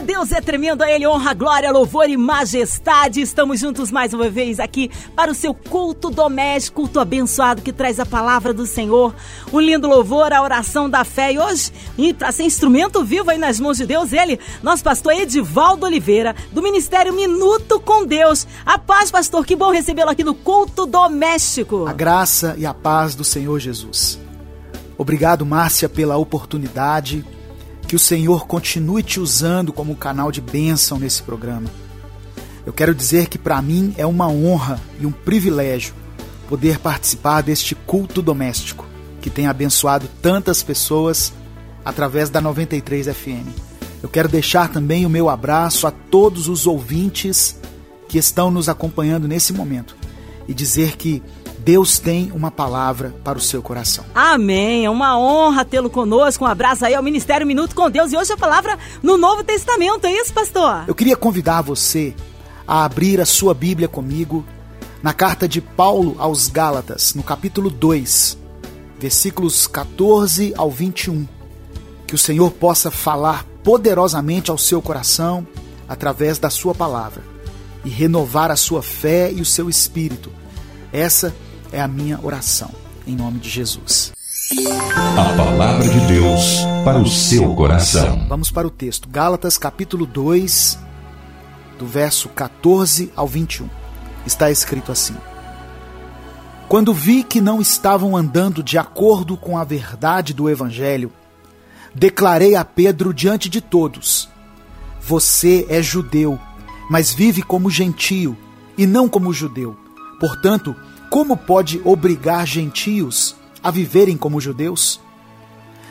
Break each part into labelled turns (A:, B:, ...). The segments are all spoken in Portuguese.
A: Deus é tremendo, a Ele honra, glória, louvor e majestade. Estamos juntos mais uma vez aqui para o seu culto doméstico, culto abençoado que traz a palavra do Senhor. Um lindo louvor, a oração da fé. E hoje, para ser instrumento vivo aí nas mãos de Deus, ele, nosso pastor Edivaldo Oliveira, do Ministério Minuto com Deus. A paz, pastor, que bom recebê-lo aqui no culto doméstico.
B: A graça e a paz do Senhor Jesus. Obrigado, Márcia, pela oportunidade. Que o Senhor continue te usando como canal de bênção nesse programa. Eu quero dizer que para mim é uma honra e um privilégio poder participar deste culto doméstico que tem abençoado tantas pessoas através da 93 FM. Eu quero deixar também o meu abraço a todos os ouvintes que estão nos acompanhando nesse momento e dizer que Deus tem uma palavra para o seu coração.
A: Amém. É uma honra tê-lo conosco. Um abraço aí ao Ministério Minuto com Deus. E hoje a palavra no Novo Testamento, é isso, pastor?
B: Eu queria convidar você a abrir a sua Bíblia comigo na carta de Paulo aos Gálatas, no capítulo 2, versículos 14 ao 21. Que o Senhor possa falar poderosamente ao seu coração através da sua palavra e renovar a sua fé e o seu espírito. Essa é a minha oração, em nome de Jesus.
C: A palavra de Deus para o seu coração.
B: Vamos para o texto. Gálatas capítulo 2, do verso 14 ao 21. Está escrito assim: Quando vi que não estavam andando de acordo com a verdade do evangelho, declarei a Pedro diante de todos: Você é judeu, mas vive como gentio e não como judeu. Portanto, como pode obrigar gentios a viverem como judeus?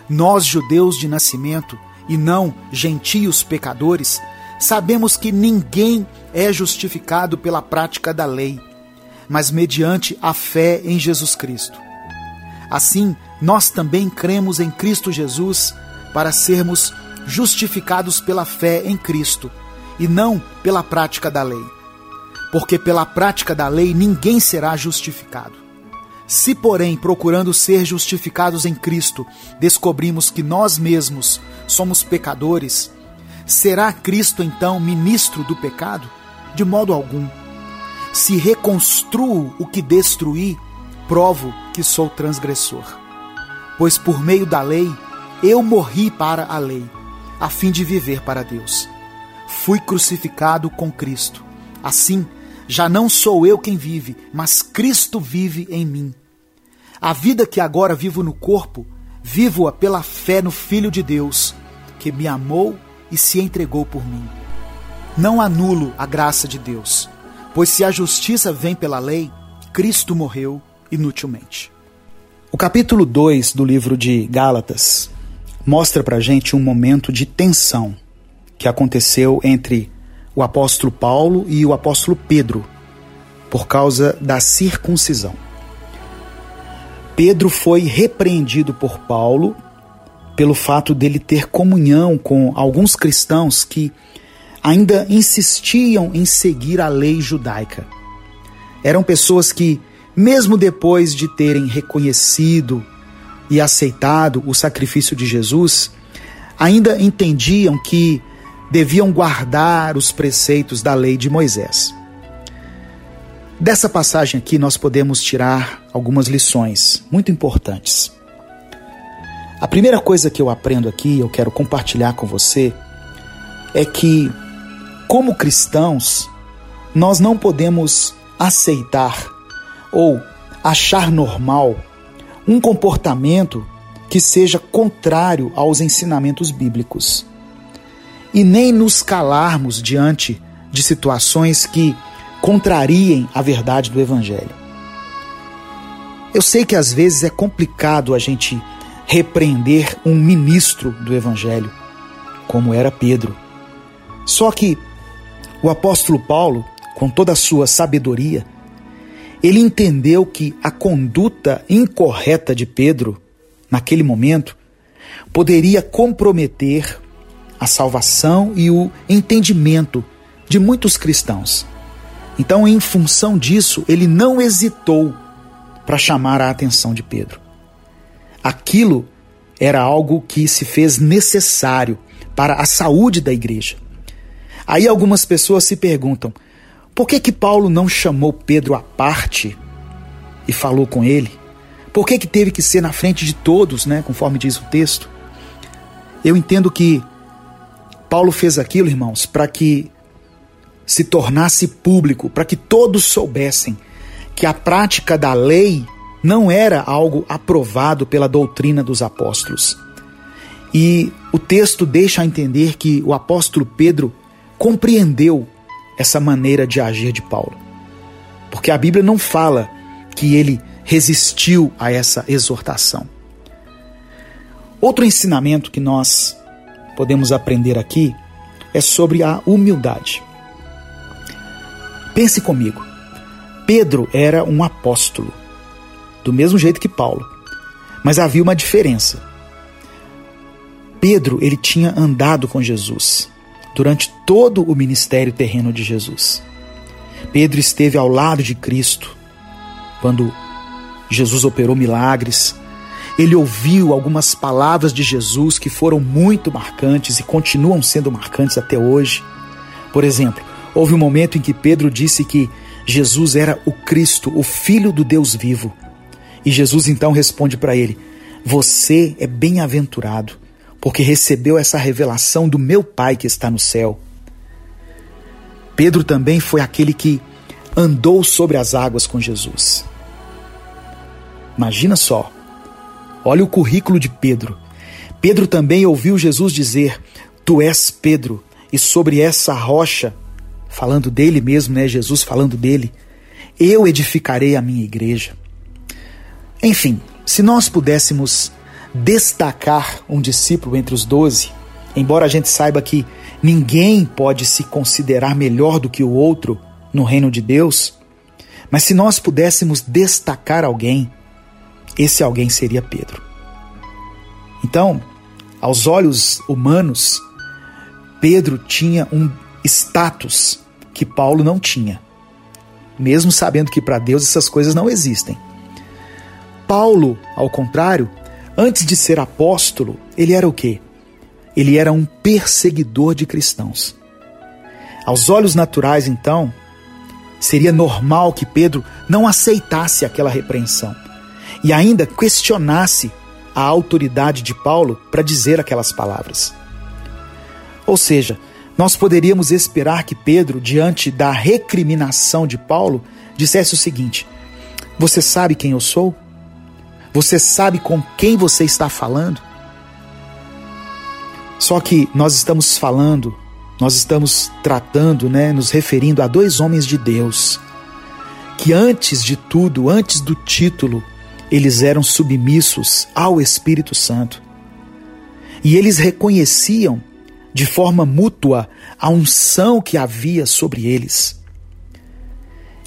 B: Nós, judeus de nascimento e não gentios pecadores, sabemos que ninguém é justificado pela prática da lei, mas mediante a fé em Jesus Cristo. Assim, nós também cremos em Cristo Jesus para sermos justificados pela fé em Cristo e não pela prática da lei porque pela prática da lei ninguém será justificado. Se, porém, procurando ser justificados em Cristo, descobrimos que nós mesmos somos pecadores, será Cristo então ministro do pecado? De modo algum. Se reconstruo o que destruí, provo que sou transgressor. Pois por meio da lei eu morri para a lei, a fim de viver para Deus. Fui crucificado com Cristo. Assim, já não sou eu quem vive, mas Cristo vive em mim. A vida que agora vivo no corpo, vivo-a pela fé no Filho de Deus, que me amou e se entregou por mim. Não anulo a graça de Deus, pois se a justiça vem pela lei, Cristo morreu inutilmente. O capítulo 2 do livro de Gálatas mostra pra gente um momento de tensão que aconteceu entre o apóstolo Paulo e o apóstolo Pedro, por causa da circuncisão. Pedro foi repreendido por Paulo pelo fato dele ter comunhão com alguns cristãos que ainda insistiam em seguir a lei judaica. Eram pessoas que, mesmo depois de terem reconhecido e aceitado o sacrifício de Jesus, ainda entendiam que deviam guardar os preceitos da lei de Moisés. Dessa passagem aqui nós podemos tirar algumas lições muito importantes. A primeira coisa que eu aprendo aqui, eu quero compartilhar com você, é que, como cristãos, nós não podemos aceitar ou achar normal um comportamento que seja contrário aos ensinamentos bíblicos e nem nos calarmos diante de situações que contrariem a verdade do Evangelho. Eu sei que às vezes é complicado a gente repreender um ministro do Evangelho, como era Pedro. Só que o apóstolo Paulo, com toda a sua sabedoria, ele entendeu que a conduta incorreta de Pedro, naquele momento, poderia comprometer a salvação e o entendimento de muitos cristãos. Então, em função disso, ele não hesitou para chamar a atenção de Pedro. Aquilo era algo que se fez necessário para a saúde da igreja. Aí algumas pessoas se perguntam: por que que Paulo não chamou Pedro à parte e falou com ele? Por que que teve que ser na frente de todos, né, conforme diz o texto? Eu entendo que Paulo fez aquilo, irmãos, para que se tornasse público, para que todos soubessem que a prática da lei não era algo aprovado pela doutrina dos apóstolos. E o texto deixa a entender que o apóstolo Pedro compreendeu essa maneira de agir de Paulo. Porque a Bíblia não fala que ele resistiu a essa exortação. Outro ensinamento que nós podemos aprender aqui é sobre a humildade. Pense comigo. Pedro era um apóstolo, do mesmo jeito que Paulo. Mas havia uma diferença. Pedro, ele tinha andado com Jesus durante todo o ministério terreno de Jesus. Pedro esteve ao lado de Cristo quando Jesus operou milagres. Ele ouviu algumas palavras de Jesus que foram muito marcantes e continuam sendo marcantes até hoje. Por exemplo, houve um momento em que Pedro disse que Jesus era o Cristo, o Filho do Deus vivo. E Jesus então responde para ele: Você é bem-aventurado, porque recebeu essa revelação do meu Pai que está no céu. Pedro também foi aquele que andou sobre as águas com Jesus. Imagina só, olha o currículo de Pedro. Pedro também ouviu Jesus dizer: Tu és Pedro, e sobre essa rocha falando dele mesmo, né? Jesus falando dele. Eu edificarei a minha igreja. Enfim, se nós pudéssemos destacar um discípulo entre os doze, embora a gente saiba que ninguém pode se considerar melhor do que o outro no reino de Deus, mas se nós pudéssemos destacar alguém, esse alguém seria Pedro. Então, aos olhos humanos, Pedro tinha um status que Paulo não tinha, mesmo sabendo que para Deus essas coisas não existem. Paulo, ao contrário, antes de ser apóstolo, ele era o quê? Ele era um perseguidor de cristãos. Aos olhos naturais, então, seria normal que Pedro não aceitasse aquela repreensão e ainda questionasse a autoridade de Paulo para dizer aquelas palavras. Ou seja, nós poderíamos esperar que Pedro, diante da recriminação de Paulo, dissesse o seguinte: Você sabe quem eu sou? Você sabe com quem você está falando? Só que nós estamos falando, nós estamos tratando, né, nos referindo a dois homens de Deus, que antes de tudo, antes do título, eles eram submissos ao Espírito Santo. E eles reconheciam de forma mútua a unção que havia sobre eles.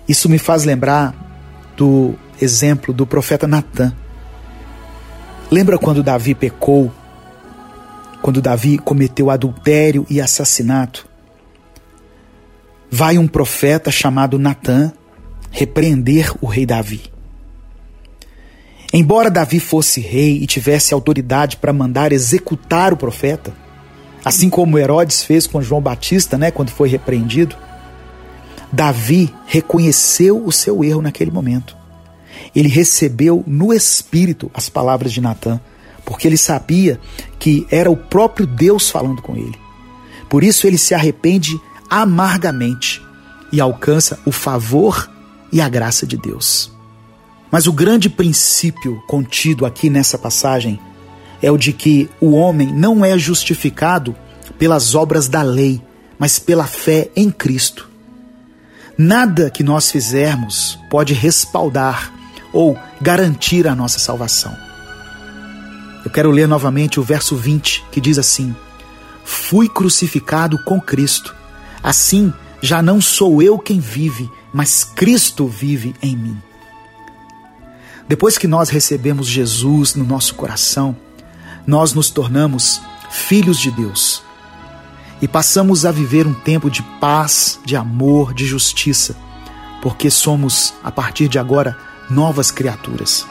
B: Isso me faz lembrar do exemplo do profeta Natan. Lembra quando Davi pecou? Quando Davi cometeu adultério e assassinato? Vai um profeta chamado Natan repreender o rei Davi. Embora Davi fosse rei e tivesse autoridade para mandar executar o profeta, Assim como Herodes fez com João Batista, né, quando foi repreendido, Davi reconheceu o seu erro naquele momento. Ele recebeu no espírito as palavras de Natã, porque ele sabia que era o próprio Deus falando com ele. Por isso ele se arrepende amargamente e alcança o favor e a graça de Deus. Mas o grande princípio contido aqui nessa passagem é o de que o homem não é justificado pelas obras da lei, mas pela fé em Cristo. Nada que nós fizermos pode respaldar ou garantir a nossa salvação. Eu quero ler novamente o verso 20, que diz assim: Fui crucificado com Cristo. Assim, já não sou eu quem vive, mas Cristo vive em mim. Depois que nós recebemos Jesus no nosso coração, nós nos tornamos filhos de Deus. e passamos a viver um tempo de paz, de amor, de justiça, porque somos, a partir de agora, novas criaturas.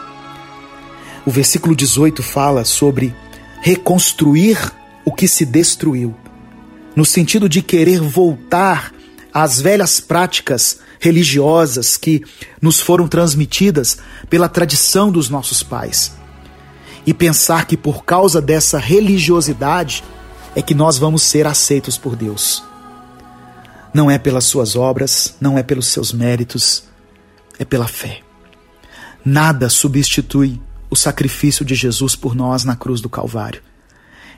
B: O versículo 18 fala sobre reconstruir o que se destruiu, no sentido de querer voltar às velhas práticas religiosas que nos foram transmitidas pela tradição dos nossos pais. E pensar que por causa dessa religiosidade é que nós vamos ser aceitos por Deus. Não é pelas suas obras, não é pelos seus méritos, é pela fé. Nada substitui o sacrifício de Jesus por nós na cruz do Calvário.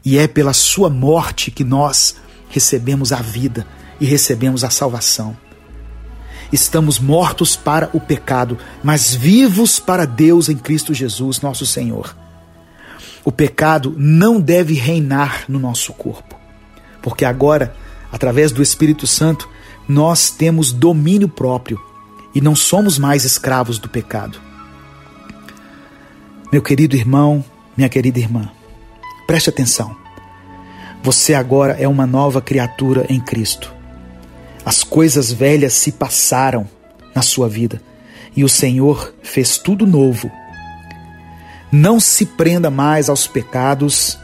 B: E é pela sua morte que nós recebemos a vida e recebemos a salvação. Estamos mortos para o pecado, mas vivos para Deus em Cristo Jesus, nosso Senhor. O pecado não deve reinar no nosso corpo, porque agora, através do Espírito Santo, nós temos domínio próprio e não somos mais escravos do pecado. Meu querido irmão, minha querida irmã, preste atenção. Você agora é uma nova criatura em Cristo. As coisas velhas se passaram na sua vida e o Senhor fez tudo novo. Não se prenda mais aos pecados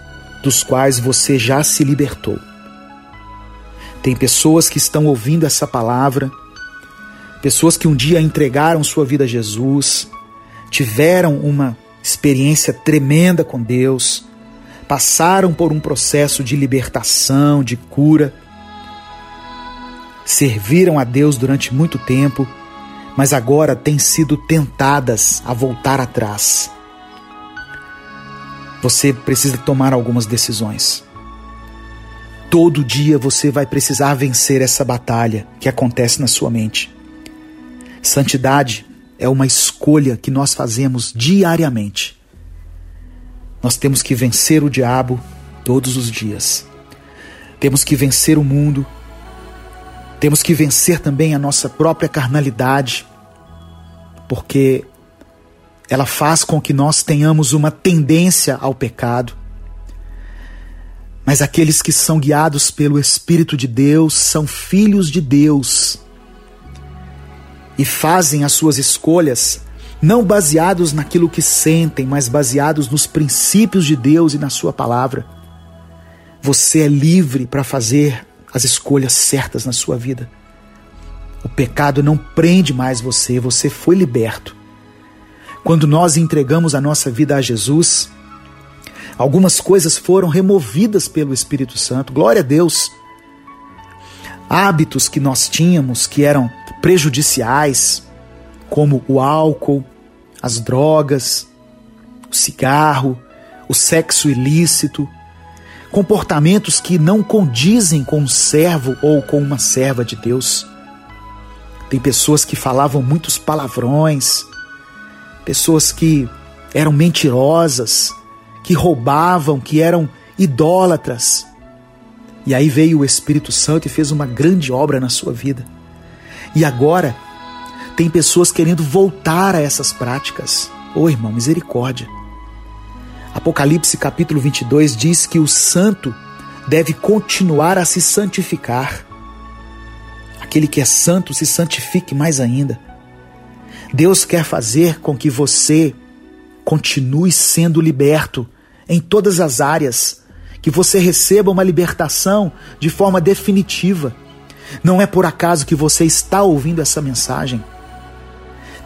B: dos quais você já se libertou. Tem pessoas que estão ouvindo essa palavra, pessoas que um dia entregaram sua vida a Jesus, tiveram uma experiência tremenda com Deus, passaram por um processo de libertação, de cura, serviram a Deus durante muito tempo, mas agora têm sido tentadas a voltar atrás. Você precisa tomar algumas decisões. Todo dia você vai precisar vencer essa batalha que acontece na sua mente. Santidade é uma escolha que nós fazemos diariamente. Nós temos que vencer o diabo todos os dias. Temos que vencer o mundo. Temos que vencer também a nossa própria carnalidade, porque ela faz com que nós tenhamos uma tendência ao pecado. Mas aqueles que são guiados pelo Espírito de Deus são filhos de Deus e fazem as suas escolhas não baseados naquilo que sentem, mas baseados nos princípios de Deus e na Sua palavra. Você é livre para fazer as escolhas certas na sua vida. O pecado não prende mais você, você foi liberto. Quando nós entregamos a nossa vida a Jesus, algumas coisas foram removidas pelo Espírito Santo. Glória a Deus. Hábitos que nós tínhamos que eram prejudiciais, como o álcool, as drogas, o cigarro, o sexo ilícito, comportamentos que não condizem com um servo ou com uma serva de Deus. Tem pessoas que falavam muitos palavrões, pessoas que eram mentirosas, que roubavam, que eram idólatras. E aí veio o Espírito Santo e fez uma grande obra na sua vida. E agora tem pessoas querendo voltar a essas práticas. Ô oh, irmão, misericórdia. Apocalipse capítulo 22 diz que o santo deve continuar a se santificar. Aquele que é santo se santifique mais ainda. Deus quer fazer com que você continue sendo liberto em todas as áreas, que você receba uma libertação de forma definitiva não é por acaso que você está ouvindo essa mensagem.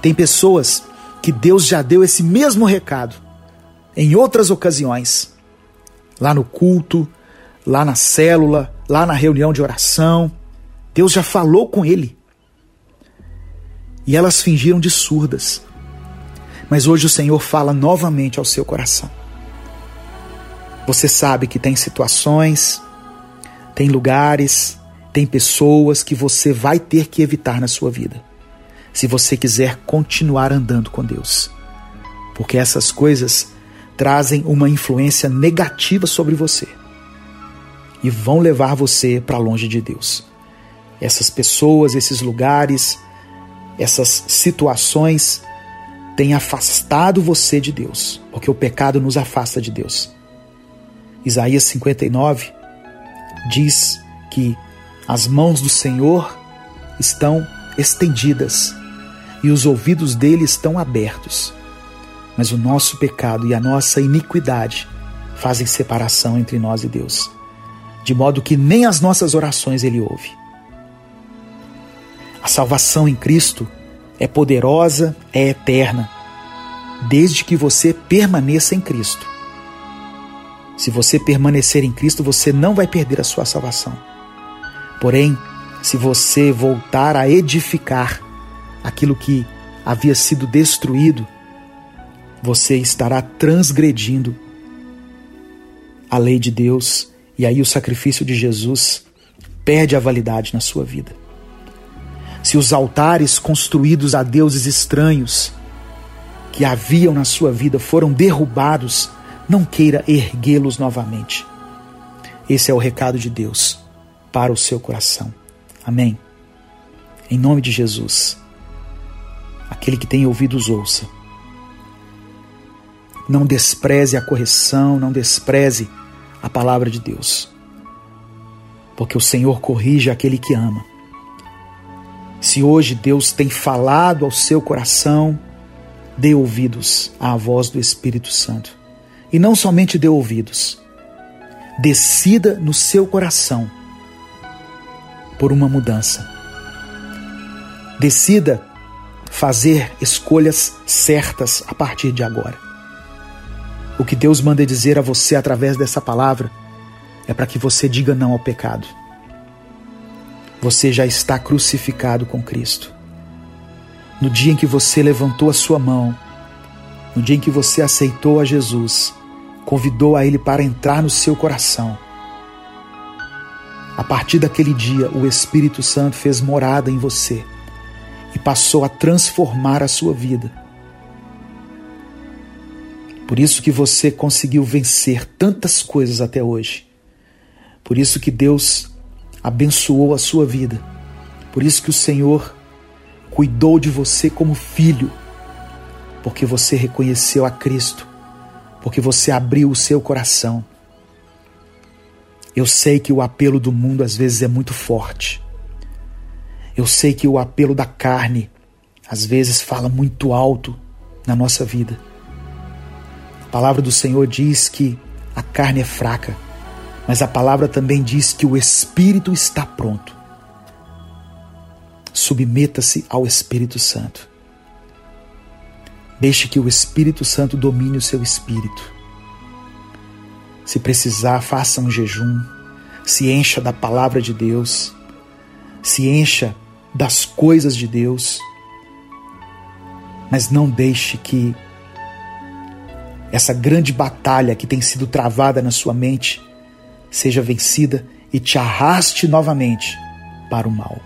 B: Tem pessoas que Deus já deu esse mesmo recado em outras ocasiões, lá no culto, lá na célula, lá na reunião de oração. Deus já falou com ele. E elas fingiram de surdas. Mas hoje o Senhor fala novamente ao seu coração. Você sabe que tem situações, tem lugares, tem pessoas que você vai ter que evitar na sua vida, se você quiser continuar andando com Deus. Porque essas coisas trazem uma influência negativa sobre você e vão levar você para longe de Deus. Essas pessoas, esses lugares, essas situações têm afastado você de Deus, porque o pecado nos afasta de Deus. Isaías 59 diz que as mãos do Senhor estão estendidas e os ouvidos dele estão abertos. Mas o nosso pecado e a nossa iniquidade fazem separação entre nós e Deus, de modo que nem as nossas orações ele ouve. A salvação em Cristo é poderosa, é eterna, desde que você permaneça em Cristo. Se você permanecer em Cristo, você não vai perder a sua salvação. Porém, se você voltar a edificar aquilo que havia sido destruído, você estará transgredindo a lei de Deus e aí o sacrifício de Jesus perde a validade na sua vida. Se os altares construídos a deuses estranhos que haviam na sua vida foram derrubados, não queira erguê-los novamente. Esse é o recado de Deus para o seu coração. Amém. Em nome de Jesus. Aquele que tem ouvidos, ouça. Não despreze a correção, não despreze a palavra de Deus. Porque o Senhor corrige aquele que ama. Se hoje Deus tem falado ao seu coração, dê ouvidos à voz do Espírito Santo. E não somente dê ouvidos, decida no seu coração por uma mudança. Decida fazer escolhas certas a partir de agora. O que Deus manda dizer a você através dessa palavra é para que você diga não ao pecado. Você já está crucificado com Cristo. No dia em que você levantou a sua mão, no dia em que você aceitou a Jesus, convidou a Ele para entrar no seu coração. A partir daquele dia, o Espírito Santo fez morada em você e passou a transformar a sua vida. Por isso que você conseguiu vencer tantas coisas até hoje. Por isso que Deus abençoou a sua vida. Por isso que o Senhor cuidou de você como filho, porque você reconheceu a Cristo, porque você abriu o seu coração. Eu sei que o apelo do mundo às vezes é muito forte. Eu sei que o apelo da carne às vezes fala muito alto na nossa vida. A palavra do Senhor diz que a carne é fraca, mas a palavra também diz que o espírito está pronto. Submeta-se ao Espírito Santo. Deixe que o Espírito Santo domine o seu espírito. Se precisar, faça um jejum, se encha da palavra de Deus, se encha das coisas de Deus, mas não deixe que essa grande batalha que tem sido travada na sua mente seja vencida e te arraste novamente para o mal.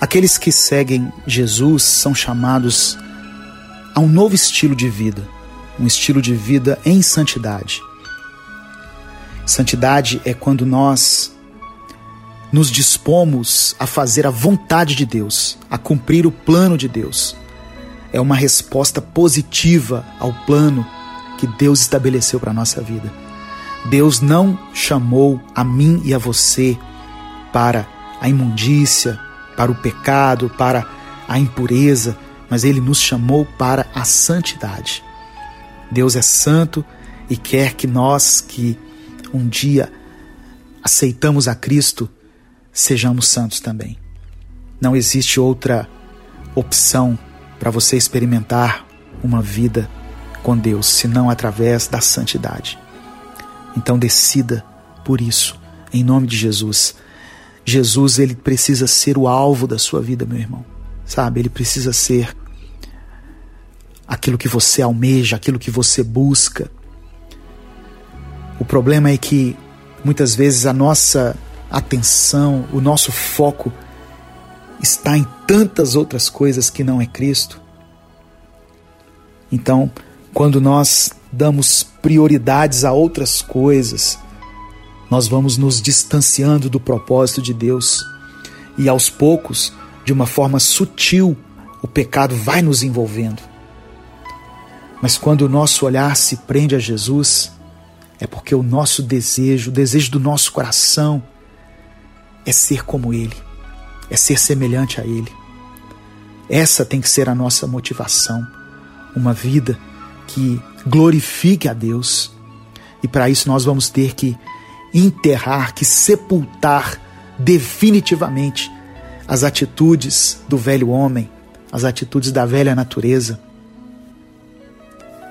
B: Aqueles que seguem Jesus são chamados a um novo estilo de vida, um estilo de vida em santidade. Santidade é quando nós nos dispomos a fazer a vontade de Deus, a cumprir o plano de Deus. É uma resposta positiva ao plano que Deus estabeleceu para a nossa vida. Deus não chamou a mim e a você para a imundícia, para o pecado, para a impureza, mas Ele nos chamou para a santidade. Deus é santo e quer que nós que um dia aceitamos a Cristo sejamos santos também. Não existe outra opção para você experimentar uma vida com Deus senão através da santidade. Então decida por isso, em nome de Jesus. Jesus ele precisa ser o alvo da sua vida, meu irmão. Sabe? Ele precisa ser aquilo que você almeja, aquilo que você busca. O problema é que muitas vezes a nossa atenção, o nosso foco está em tantas outras coisas que não é Cristo. Então, quando nós damos prioridades a outras coisas, nós vamos nos distanciando do propósito de Deus e aos poucos, de uma forma sutil, o pecado vai nos envolvendo. Mas quando o nosso olhar se prende a Jesus, é porque o nosso desejo, o desejo do nosso coração, é ser como Ele, é ser semelhante a Ele. Essa tem que ser a nossa motivação. Uma vida que glorifique a Deus. E para isso nós vamos ter que enterrar, que sepultar definitivamente as atitudes do velho homem, as atitudes da velha natureza.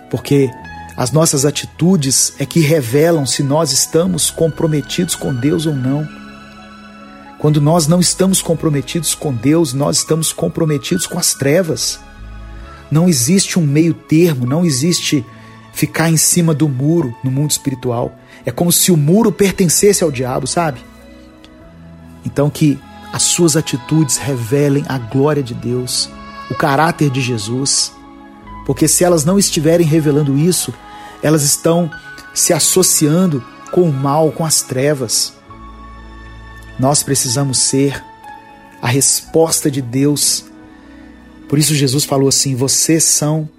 B: Porque as nossas atitudes é que revelam se nós estamos comprometidos com Deus ou não. Quando nós não estamos comprometidos com Deus, nós estamos comprometidos com as trevas. Não existe um meio termo, não existe ficar em cima do muro no mundo espiritual. É como se o muro pertencesse ao diabo, sabe? Então que as suas atitudes revelem a glória de Deus, o caráter de Jesus, porque se elas não estiverem revelando isso, elas estão se associando com o mal, com as trevas. Nós precisamos ser a resposta de Deus. Por isso Jesus falou assim: vocês são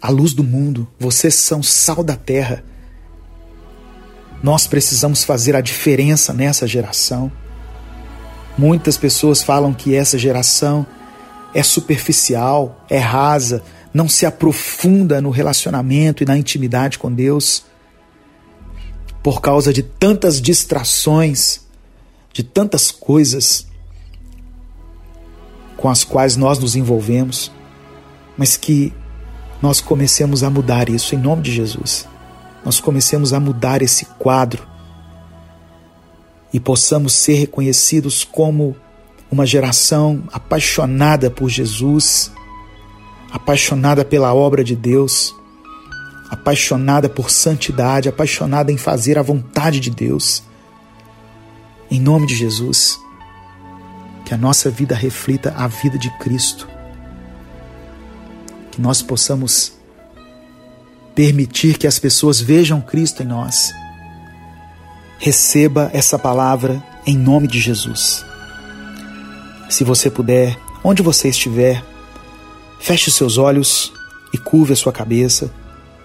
B: a luz do mundo, vocês são sal da terra. Nós precisamos fazer a diferença nessa geração. Muitas pessoas falam que essa geração é superficial, é rasa, não se aprofunda no relacionamento e na intimidade com Deus, por causa de tantas distrações, de tantas coisas com as quais nós nos envolvemos, mas que nós comecemos a mudar isso em nome de Jesus. Nós comecemos a mudar esse quadro e possamos ser reconhecidos como uma geração apaixonada por Jesus, apaixonada pela obra de Deus, apaixonada por santidade, apaixonada em fazer a vontade de Deus. Em nome de Jesus, que a nossa vida reflita a vida de Cristo que nós possamos permitir que as pessoas vejam Cristo em nós. Receba essa palavra em nome de Jesus. Se você puder, onde você estiver, feche seus olhos e curve a sua cabeça.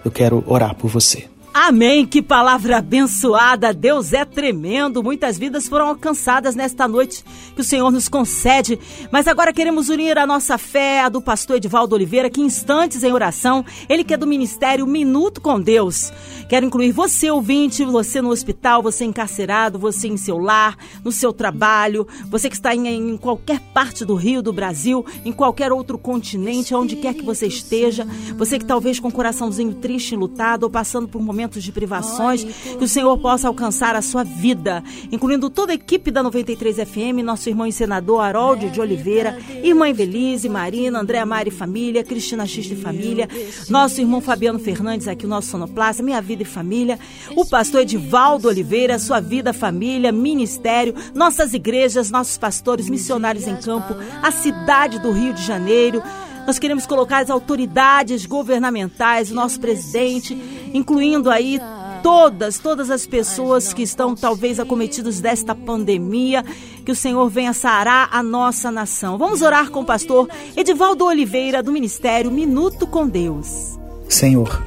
B: Eu quero orar por você.
A: Amém, que palavra abençoada. Deus é tremendo. Muitas vidas foram alcançadas nesta noite que o Senhor nos concede. Mas agora queremos unir a nossa fé, a do pastor Edivaldo Oliveira, que instantes em oração, ele que é do ministério Minuto com Deus. Quero incluir você, ouvinte, você no hospital, você encarcerado, você em seu lar, no seu trabalho, você que está em, em qualquer parte do Rio, do Brasil, em qualquer outro continente, onde quer que você esteja, você que talvez com o coraçãozinho triste, lutado ou passando por momentos momentos de privações, que o Senhor possa alcançar a sua vida, incluindo toda a equipe da 93 FM, nosso irmão e senador Harold de Oliveira, irmã Evelise, Marina, Andréa Mari Família, Cristina X de Família, nosso irmão Fabiano Fernandes aqui, o nosso sonoplasta, Minha Vida e Família, o pastor Edivaldo Oliveira, Sua Vida, Família, Ministério, nossas igrejas, nossos pastores, missionários em campo, a cidade do Rio de Janeiro, nós queremos colocar as autoridades governamentais, o nosso presidente, incluindo aí todas, todas as pessoas que estão talvez acometidos desta pandemia, que o Senhor venha sarar a nossa nação. Vamos orar com o pastor Edivaldo Oliveira, do Ministério Minuto com Deus.
B: Senhor,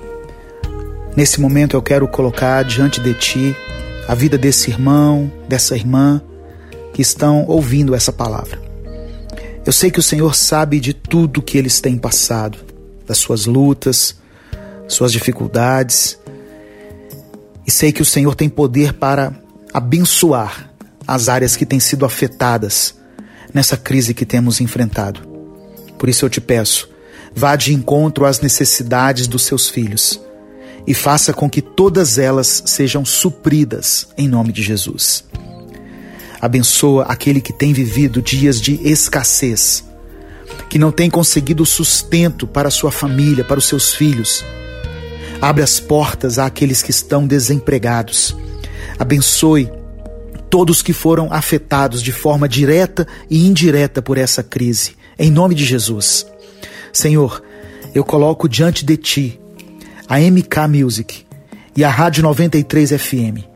B: nesse momento eu quero colocar diante de Ti a vida desse irmão, dessa irmã que estão ouvindo essa palavra. Eu sei que o Senhor sabe de tudo que eles têm passado, das suas lutas, suas dificuldades. E sei que o Senhor tem poder para abençoar as áreas que têm sido afetadas nessa crise que temos enfrentado. Por isso eu te peço, vá de encontro às necessidades dos seus filhos e faça com que todas elas sejam supridas em nome de Jesus. Abençoa aquele que tem vivido dias de escassez, que não tem conseguido sustento para sua família, para os seus filhos. Abre as portas àqueles que estão desempregados. Abençoe todos que foram afetados de forma direta e indireta por essa crise. Em nome de Jesus. Senhor, eu coloco diante de ti a MK Music e a Rádio 93 FM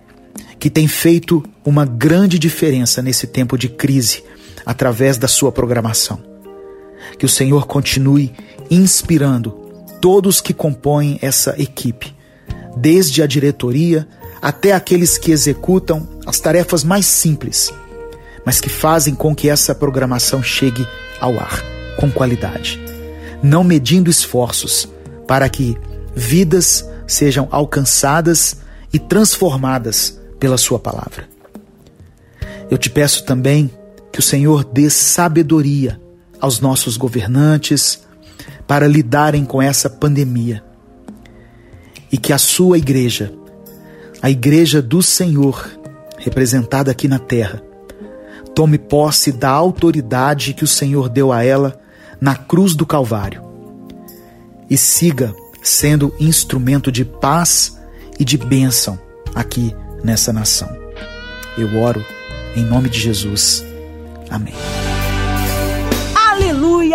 B: que tem feito uma grande diferença nesse tempo de crise através da sua programação. Que o Senhor continue inspirando todos que compõem essa equipe, desde a diretoria até aqueles que executam as tarefas mais simples, mas que fazem com que essa programação chegue ao ar com qualidade, não medindo esforços para que vidas sejam alcançadas e transformadas pela Sua palavra. Eu te peço também que o Senhor dê sabedoria aos nossos governantes para lidarem com essa pandemia e que a Sua igreja, a igreja do Senhor, representada aqui na terra, tome posse da autoridade que o Senhor deu a ela na cruz do Calvário e siga sendo instrumento de paz e de bênção aqui nessa nação. Eu oro em nome de Jesus. Amém.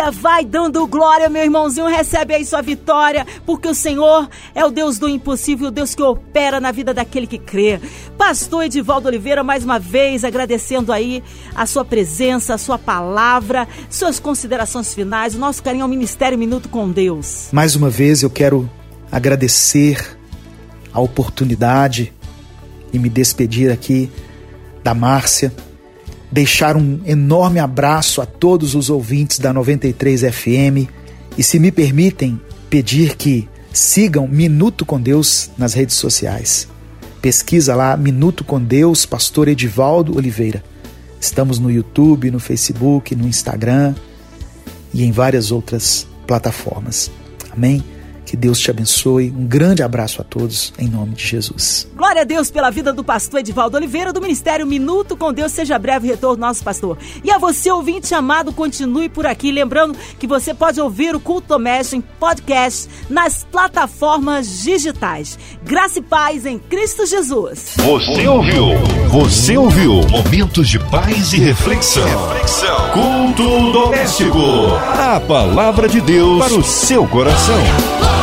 A: Aleluia! Vai dando glória, meu irmãozinho. Recebe aí sua vitória, porque o Senhor é o Deus do impossível, o Deus que opera na vida daquele que crê. Pastor Edivaldo Oliveira, mais uma vez agradecendo aí a sua presença, a sua palavra, suas considerações finais, o nosso carinho ao Ministério Minuto com Deus.
B: Mais uma vez eu quero agradecer a oportunidade e me despedir aqui da Márcia deixar um enorme abraço a todos os ouvintes da 93 FM e, se me permitem, pedir que sigam Minuto com Deus nas redes sociais. Pesquisa lá Minuto com Deus, Pastor Edivaldo Oliveira. Estamos no YouTube, no Facebook, no Instagram e em várias outras plataformas. Amém? Que Deus te abençoe. Um grande abraço a todos, em nome de Jesus.
A: Glória a Deus pela vida do pastor Edivaldo Oliveira, do Ministério Minuto com Deus. Seja breve retorno, nosso pastor. E a você, ouvinte amado, continue por aqui. Lembrando que você pode ouvir o Culto Doméstico em podcast nas plataformas digitais. Graça e paz em Cristo Jesus.
C: Você ouviu? Você ouviu? Momentos de paz e reflexão. reflexão. Culto doméstico. A palavra de Deus para o seu coração.